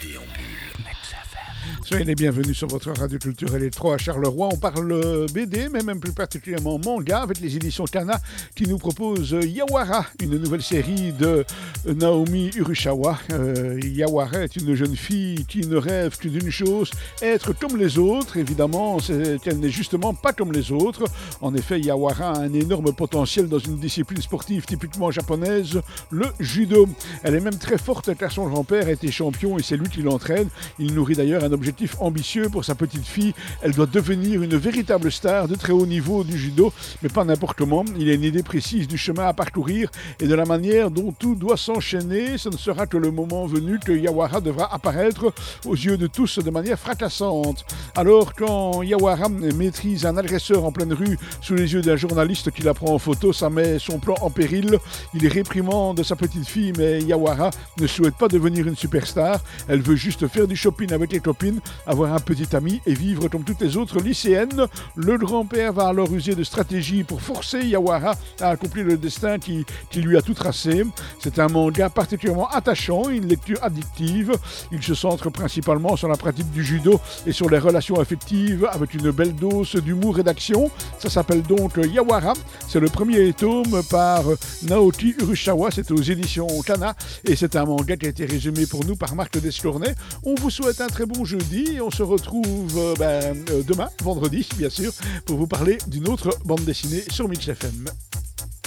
déambule. Soyez les bienvenus sur votre radio culturelle les 3 à Charleroi. On parle BD, mais même plus particulièrement manga, avec les éditions Kana qui nous proposent Yawara, une nouvelle série de Naomi Urushawa. Euh, Yawara est une jeune fille qui ne rêve que d'une chose, être comme les autres. Évidemment, elle n'est justement pas comme les autres. En effet, Yawara a un énorme potentiel dans une discipline sportive typiquement japonaise, le judo. Elle est même très forte car son grand-père était champion et c'est lui qui l'entraîne. Nourrit d'ailleurs un objectif ambitieux pour sa petite fille. Elle doit devenir une véritable star de très haut niveau du judo, mais pas n'importe comment. Il a une idée précise du chemin à parcourir et de la manière dont tout doit s'enchaîner. Ce ne sera que le moment venu que Yawara devra apparaître aux yeux de tous de manière fracassante. Alors quand Yawara maîtrise un agresseur en pleine rue sous les yeux d'un journaliste qui la prend en photo, ça met son plan en péril. Il est réprimant de sa petite fille, mais Yawara ne souhaite pas devenir une superstar. Elle veut juste faire du shopping avec les copines, avoir un petit ami et vivre comme toutes les autres lycéennes. Le grand-père va alors user de stratégie pour forcer Yawara à accomplir le destin qui, qui lui a tout tracé. C'est un manga particulièrement attachant, une lecture addictive. Il se centre principalement sur la pratique du judo et sur les relations affectives avec une belle dose d'humour et d'action. Ça s'appelle donc Yawara. C'est le premier tome par Naoki Urushawa. C'est aux éditions Kana et c'est un manga qui a été résumé pour nous par Marc Descournay. On vous souhaite un très bon jeudi on se retrouve euh, ben, euh, demain, vendredi bien sûr, pour vous parler d'une autre bande dessinée sur Mix FM.